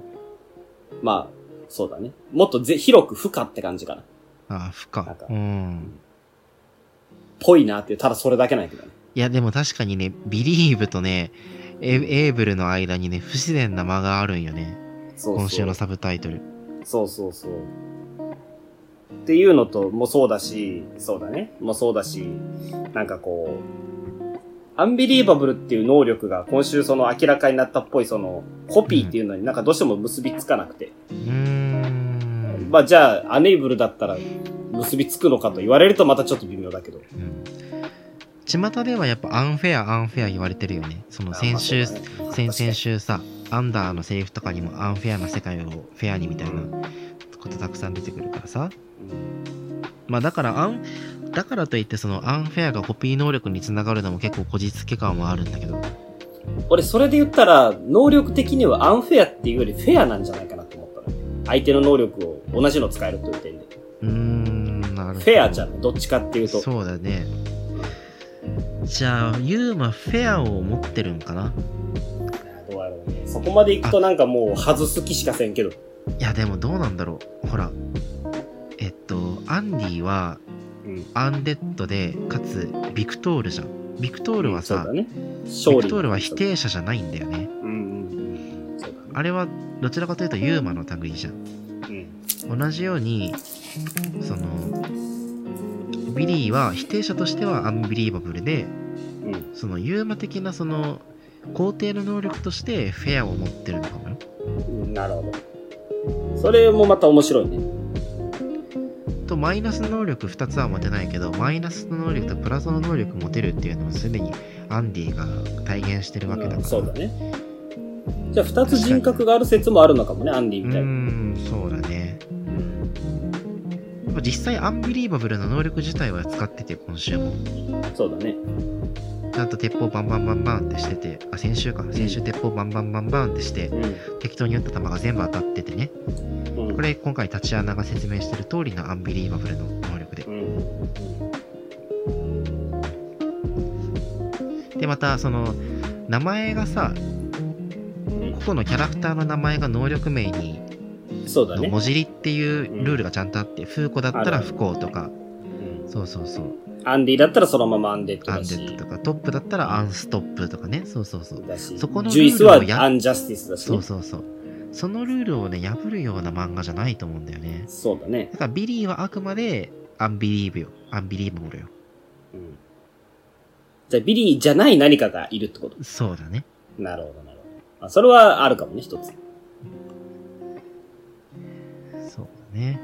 まあ、そうだね。もっとぜ広く不可って感じかな。あー不可うんぽいなっていう、ただそれだけなんやけどね。いやでも確かにねビリーブとねエエーブルの間にね不自然な間があるんよねそうそう。今週のサブタイトルそうそうそう。っていうのと、もそうだし、そうだね。もそうだし、なんかこう、アンビリーバブルっていう能力が今週その明らかになったっぽいそのコピーっていうのになんかどうしても結びつかなくて。うーんまあじゃあ、アネイブルだったら結びつくのかと言われるとまたちょっと微妙だけど。うん巷ではやっぱアンフェアアンフェア言われてるよねその先週、ね先々週さアンダーのセリフとかにもアンフェアな世界をフェアにみたいなことたくさん出てくるからさうんまあだからアンだからといってそのアンフェアがコピー能力につながるのも結構こじつけ感はあるんだけど俺それで言ったら、能力的にはアンフェアっていうよりフェアなんじゃないかなと思ったの。相手の能力を同じの使えるという点で。うーんなるほどフェアじゃん。どっちかっていうと。そうだねじゃあ UMAフェアを持ってるんかな？そこまで行くとなんかもう外す気しかせんけど。いやでもどうなんだろうほらえっとアンディはうん。アンデッドでかつビクトールじゃんビクトールはさ、そうだね。ビ。クトールは否。定者じゃないんだよねうんうんうん。ね。あれはどちらかというと UMAの類じゃんうん。同じようにそのビリーは否定者としてはアンビリーバブルでうん。その UMA的なその肯定の能力としてフェアを持ってるのかも。なるほど。それもまた面白いね。とマイナスの能力2つは持てないけどマイナスの能力とプラスの能力持てるっていうのもすでにアンディが体現してるわけだから、うんそうだね。じゃあ二つ人格がある説もあるのかもね、アンディうみたいな。ーんそうだね実際アンビリーバブルな能力自体は使ってて今週もそうだね。ちゃんと鉄砲バンバンバンバンってしててあ先週か。先週鉄砲バンバンバンバンってしてうん。適当に撃った弾が全部当たっててね。うん。これ今回タチアナが説明してる通りのアンビリーバブルの能力で。うん。でまたその名前がさうん。個々のキャラクターの名前が能力名にそうだね。文字りっていうルールがちゃんとあって、フーコだったら不幸とか。うん。そうそうそうアンディだったらそのままアンデッドアンだし。デッドとかトップだったらアンストップとかね。そうそうそう。だし。そこのジュイスルールをやはアンジャスティスだしね。そう。そうそう。そのルールをね破るような漫画じゃないと思うんだよね。そうだね。だからビリーはあくまでアンビリーブよ。アンビリーバブルようん。じゃあビリーじゃない何かがいるってこと？そうだね。なるほど、なるほど。あそれはあるかもね、一つ。そうだね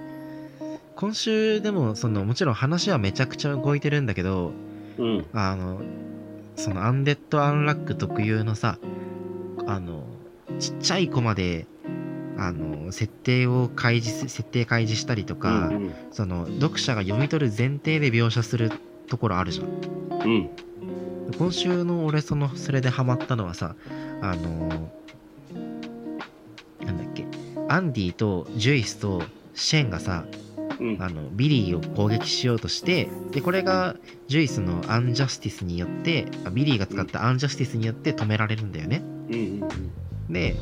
今週でもそのもちろん話はめちゃくちゃ動いてるんだけどうん。あのそのアンデッド・アンラック特有のさあのちっちゃいコマであの設定を開示す設定開示したりとか、うんその読者が読み取る前提で描写するところあるじゃんうん。うん。今週の俺そのそれでハマったのはさあのなんだっけアンディとジュイスとシェンがさうん。あのビリーを攻撃しようとしてでこれがジュイスのアンジャスティスによってあビリーが使ったアンジャスティスによって止められるんだよね。うんうんで、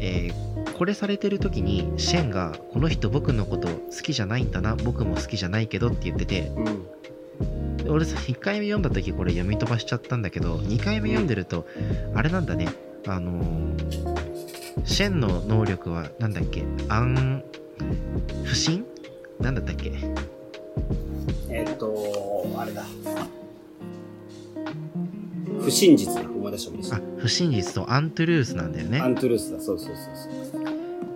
えーこれされてる時にシェンが「この人僕のこと好きじゃないんだな僕も好きじゃないけど」って言ってて俺さ1回目読んだ時これ読み飛ばしちゃったんだけど2回目読んでるとあれなんだね。あのーシェンの能力はなんだっけ暗不信なんだったっけ？えーっと、あれだ。不真実だ。思い出した思いあ不真実とアントゥルースなんだよた。アねントゥルースだ。そうそうそうそう。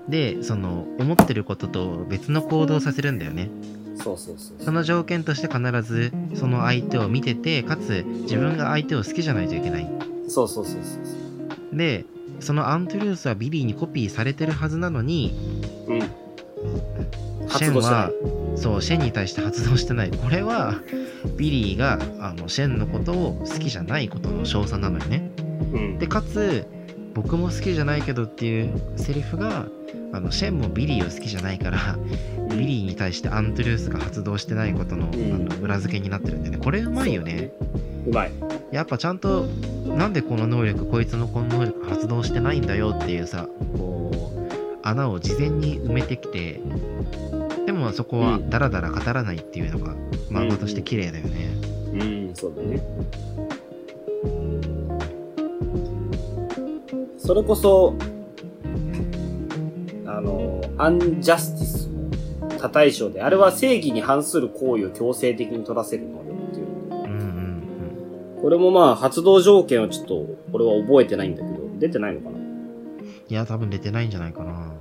でその思ってることと別の行動をさせるんだよねそうそうそうその条件として必ずその相手を見ててかつ自分が相手を好きじゃないといけないそうそうそうそうそう。でその Untruth はビリーにコピーされてるはずなのにうん。シェン。はいそうシェンに対して発動してない。これはビリーがあのシェンのことを好きじゃないことの証左なのよね。うん。でかつ僕も好きじゃないけどっていうセリフがあのシェンもビリーを好きじゃないからビリーに対して Untruth が発動してないことの,、ん。あの裏付けになってるんだよね。これうまいよね。う。まい。やっぱちゃんとなんでこの能力こいつのこの能力発動してないんだよっていうさこう穴を事前に埋めてきてでもそこはうん。ダラダラ語らないっていうのが漫画として綺麗だよね、うん、そうだね。それこそ、あの、アンジャスティスの他対象で、あれは正義に反する行為を強制的に取らせる能力っていう。うん、うんうん。これもまあ、発動条件はちょっと、これは覚えてないんだけど、出てないのかな？いや多分出てないんじゃないかな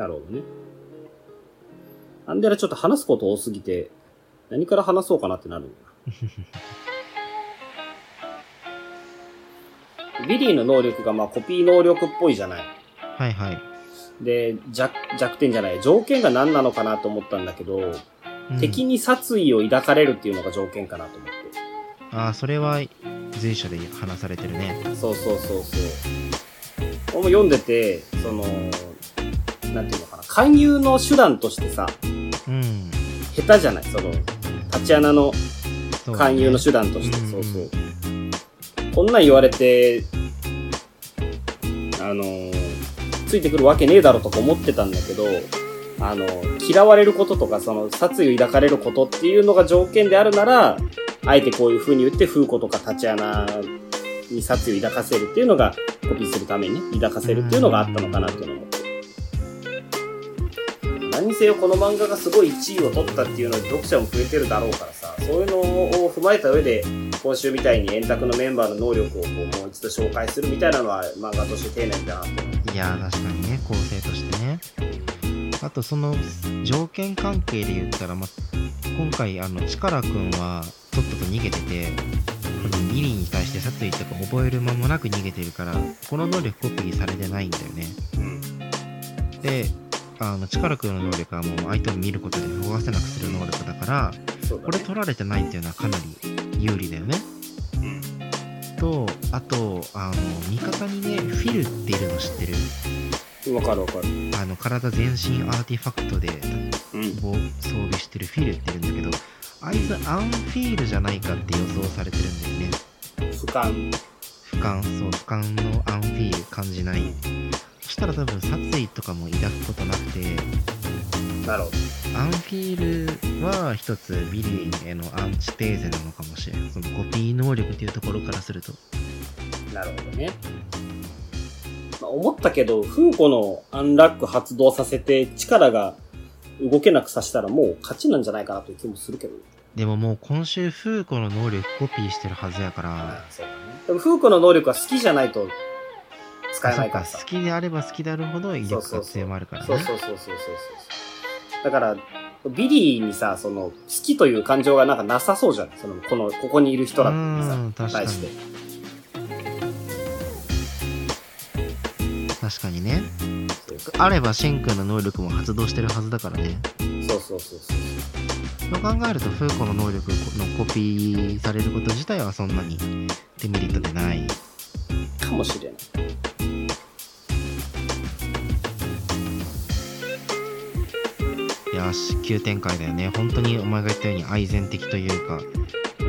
なるほどね。アンデラちょっと話すこと多すぎて、何から話そうかなってなるんだな。ビリーの能力がまあコピー能力っぽいじゃない。はいはい、で、弱弱点じゃない。条件が何なのかなと思ったんだけど、うん敵に殺意を抱かれるっていうのが条件かなと思って。ああそれは随所で話されてるねそうそうそうそう。俺も読んでて、その、なんていうのかな。勧誘の手段としてさ、うん下手じゃない？その、立ち穴の勧誘の手段として、うんそうそう。こんなん言われて、あのーついてくるわけねえだろとか思ってたんだけど、あの、嫌われることとか、その、殺意を抱かれることっていうのが条件であるなら、あえてこういう風に言って、風子とか立ち穴に殺意を抱かせるっていうのが、コピーするためにね抱かせるっていうのがあったのかなっていうのせよこの漫画がすごい1位を取ったっていうので読者も増えてるだろうからさ、そういうのを踏まえた上で、今週みたいに円卓のメンバーの能力をこうもう一度紹介するみたいなのは漫画として丁寧だなって。いやー確かにね構成としてねあとその条件関係で言ったら、ま、今回あのチカラくんはとっとと逃げててこのビリーに対して殺意とか覚える間もなく逃げてるからこの能力コピーされてないんだよねうん。であのチカラくんの能力はもう相手を見ることで動かせなくする能力だから。これ取られてないっていうのはかなり有利だよねうん。とあとあの味方にねフィルっているの知ってる？わかるわかる。あの体全身アーティファクトでうん。防装備してるフィルっているんだけどあいつ Unfeel じゃないかって予想されてるんだよね俯瞰。俯瞰そう俯瞰の Unfeel 感じないそしたら多分殺意とかも抱くことなくてなるほ Unfeel は一つビリーへのアンチテーゼなのかもしれんそのコピー能力っていうところからするとど。なるほどね。まあ、思ったけど、風子の Unluck 発動させて力が動けなくさせたらもう勝ちなんじゃないかなという気もするけどね。でももう今週フーコの能力コピーしてるはずやからね。でも、風子の能力は好きじゃないと使えそないからさ。うか好きであれば好きであるほど威力がそうそうそう強まるからねそうそうそうそうそうそう。だから、ビリーにさ、その、好きという感情がなんかなさそうじゃん。その、この、ここにいる人らに対して。確かにねそうそうあればシェン君の能力も発動してるはずだからねそうそうそうそう。そう考えるとフーコの能力のコピーされること自体はそんなにデメリットでないかもしれない。よし急展開だよね本当にお前が言ったように愛然的というかう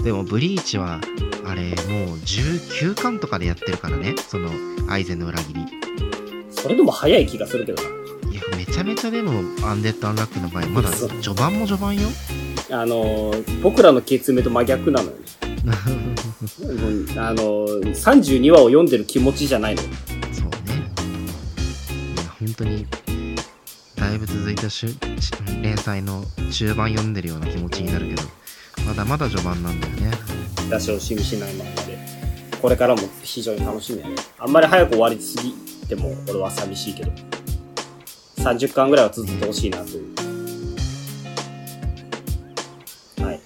ん。でもブリーチはあれもう19巻とかでやってるからねそのアイゼンの裏切りそれでも早い気がするけどな。いやめちゃめちゃでもアンデッド・アンラックの場合まだ序盤も序盤よあのー、僕らのケツメと真逆なのよ あのー、32話を読んでる気持ちじゃないのよ。そうね。いや、本当に、だいぶ続いたし連載の中盤読んでるような気持ちになるけど、まだまだ序盤なんだよね。出し惜しみしない漫画で。これからも非常に楽しみやね。あんまり早く終わりすぎても俺は寂しいけど。30巻ぐらいは続いてほしいなという。はい。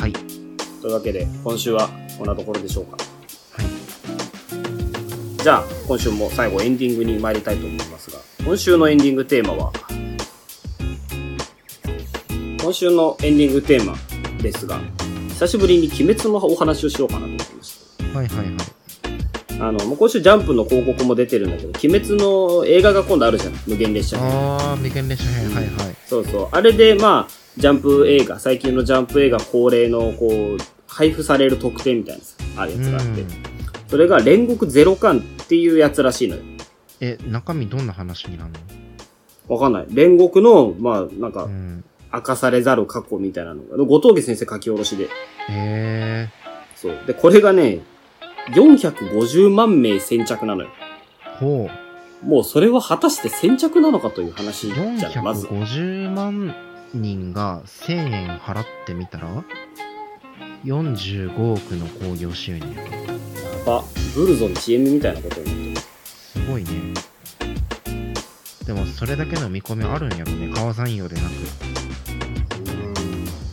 はい。というわけで、今週はこんなところでしょうか。はい。じゃあ、今週も最後エンディングに参りたいと思いますが、今週のエンディングテーマは、今週のエンディングテーマですが、久しぶりに鬼滅のお話をしようかなと思いました。はいはいはい。あの、もう今週ジャンプの広告も出てるんだけど、鬼滅の映画が今度あるじゃん。無限列車編。あー、未見列車編、はいはい。そうそう。あれで、まあ、ジャンプ映画、最近のジャンプ映画恒例の、こう、配布される特典みたいなさあるやつがあってうん。それが煉獄ゼロ巻っていうやつらしいのよ。え、中身どんな話になるの？わかんない。煉獄の、まあ、なんかう、ん。明かされざる過去みたいなのが、後藤家先生書き下ろしで。へそう。で、これがね、450万名先着なのよ。ー。ほう。もうそれは果たして先着なのかという話じゃん、まず。450万人が1000円払ってみたら？45億の興行収入やば。ブルゾン CM みたいなことになってる。すごいねでもそれだけの見込みあるんやろね川山用でなく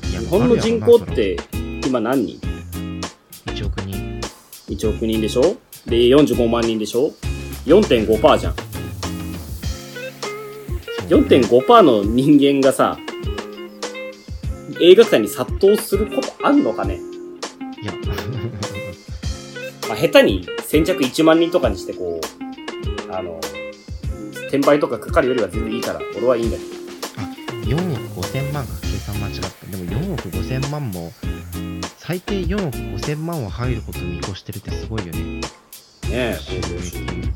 いや日本の人口って、今何人？あるやろなそら1億人 ?1 億人でしょ？で、45万人でしょ ?4.5% じゃん。そう4.5%の人間がさ、映画館に殺到することあんのかね？まあ、下手に先着1万人とかにしてこう、あの、転売とかかかるよりは全然いいから、俺はいいんだけど。4億5000万が計算間違った。でも4億5000万も最低4億5000万は入ること見越してるってすごいよね。ねえ、収入っていううん。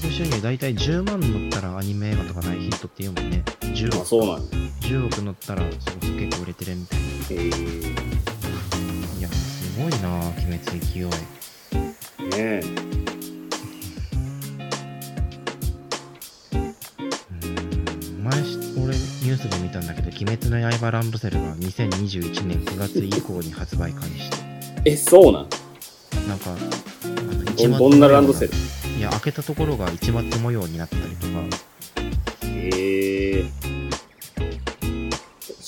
興行収入大体10万乗ったらアニメ映画とか大ヒットっていうもんね。10まあ億そうなんだ。10億乗ったらそう結構売れてるみたいな。え。ー、すごいなぁ鬼滅勢いねえ。うん前し俺ニュースで見たんだけど「鬼滅の刃ランドセル」が2021年9月以降に発売開始え、そうなん？なんかあのどんなランドセル？いや開けたところが市松模様になってたりとかえー。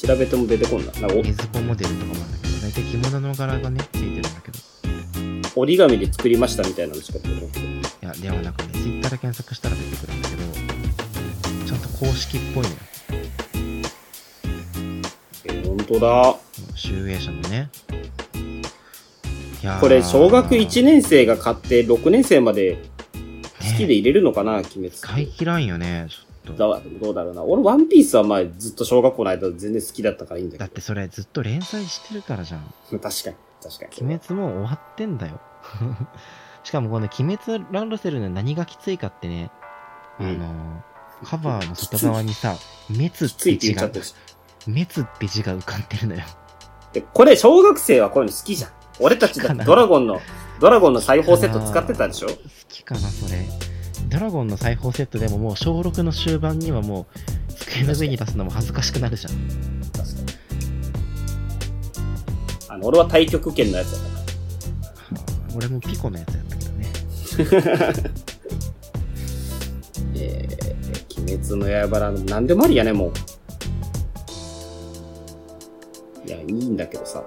調べても出てこんな。なんかネズコモデルとかもあるんだけど大体着物の柄がねついてるんだけど。お折り紙で作りましたみたいなのしか出てこないやでもなんかね Twitter で検索したら出てくるんだけどちゃんと公式っぽいのよ。えー、ほんとだ。集英社のね。いやー。これ、小学1年生が買って6年生まで好きで入れるのかな、鬼滅。使い切らんよね。ちょっとどうどうだろうな。俺、ワンピースは前ずっと小学校の間全然好きだったからいいんだけど。だってそれずっと連載してるからじゃん確かに、確かに。鬼滅もう終わってんだよ しかもこの鬼滅ランドセルの何がきついかってね、うんあのカバーの外側にさ「滅」っついてて字が言っちゃってるし。「滅」って字が浮かんでるのよで、これ、小学生はこういうの好きじゃん。俺たちだってドラゴンの、ドラゴンの裁縫セット使ってたでしょ？好きかなそれドラゴンの裁縫セットでももう小6の終盤にはもう机の上に出すのも恥ずかしくなるじゃん確かに。あの、俺は太極拳のやつやったから。俺もピコのやつやったけどね えー、鬼滅の刃なんでもありやね、もう。いや、いいんだけどさ。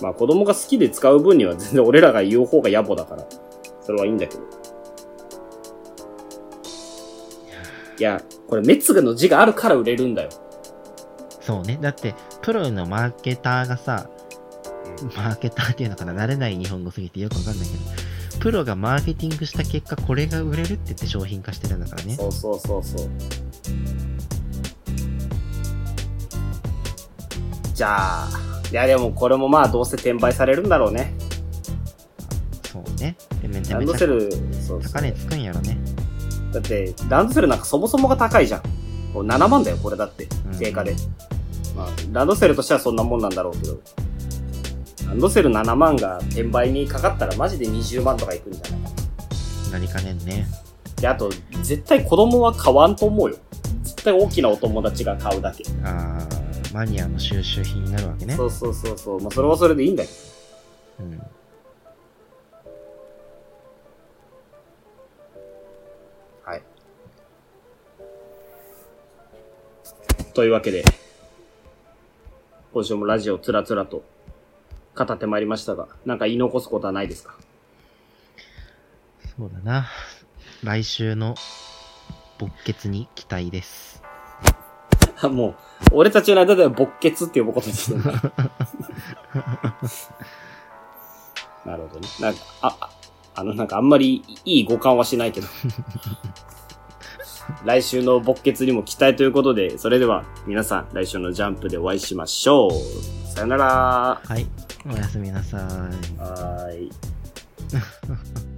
まあ子供が好きで使う分には全然俺らが言う方が野暮だから、それはいいんだけど。いや、これ、メツグの字があるから売れるんだよ。そうねだってプロのマーケターがさマーケターっていうのかな？慣れない日本語すぎてよくわかんないけどプロがマーケティングした結果これが売れるって言って商品化してるんだからねそうそうそうそう。じゃあ、いやでもこれもまあどうせ転売されるんだろうね。そうねでめちゃめちゃドセル、そうそう高値つくんやろねだって、ランドセルなんかそもそもが高いじゃん。もう7万だよ、これだってう。ん定価で。まあ、ランドセルとしてはそんなもんなんだろうけど。ランドセル7万が転売にかかったらマジで20万とかいくんじゃない？かな。なりかねんね。で、あと、絶対子供は買わんと思うよ。絶対大きなお友達が買うだけ。あー、マニアの収集品になるわけね。そうそうそうそう。まあ、それはそれでいいんだけど。うん。というわけで、今週もラジオつらつらと語ってまいりましたが、なんか言い残すことはないですか？そうだな。来週の勃血に期待です。もう、俺たちの間では勃血って呼ぶことにしてる。なるほどね。なんか、あ、ああの、なんかあんまりいい互換はしないけど。来週の勃血にも期待ということで、それでは皆さん来週のジャンプでお会いしましょう。さよなら。はい。おやすみなさい。はーい。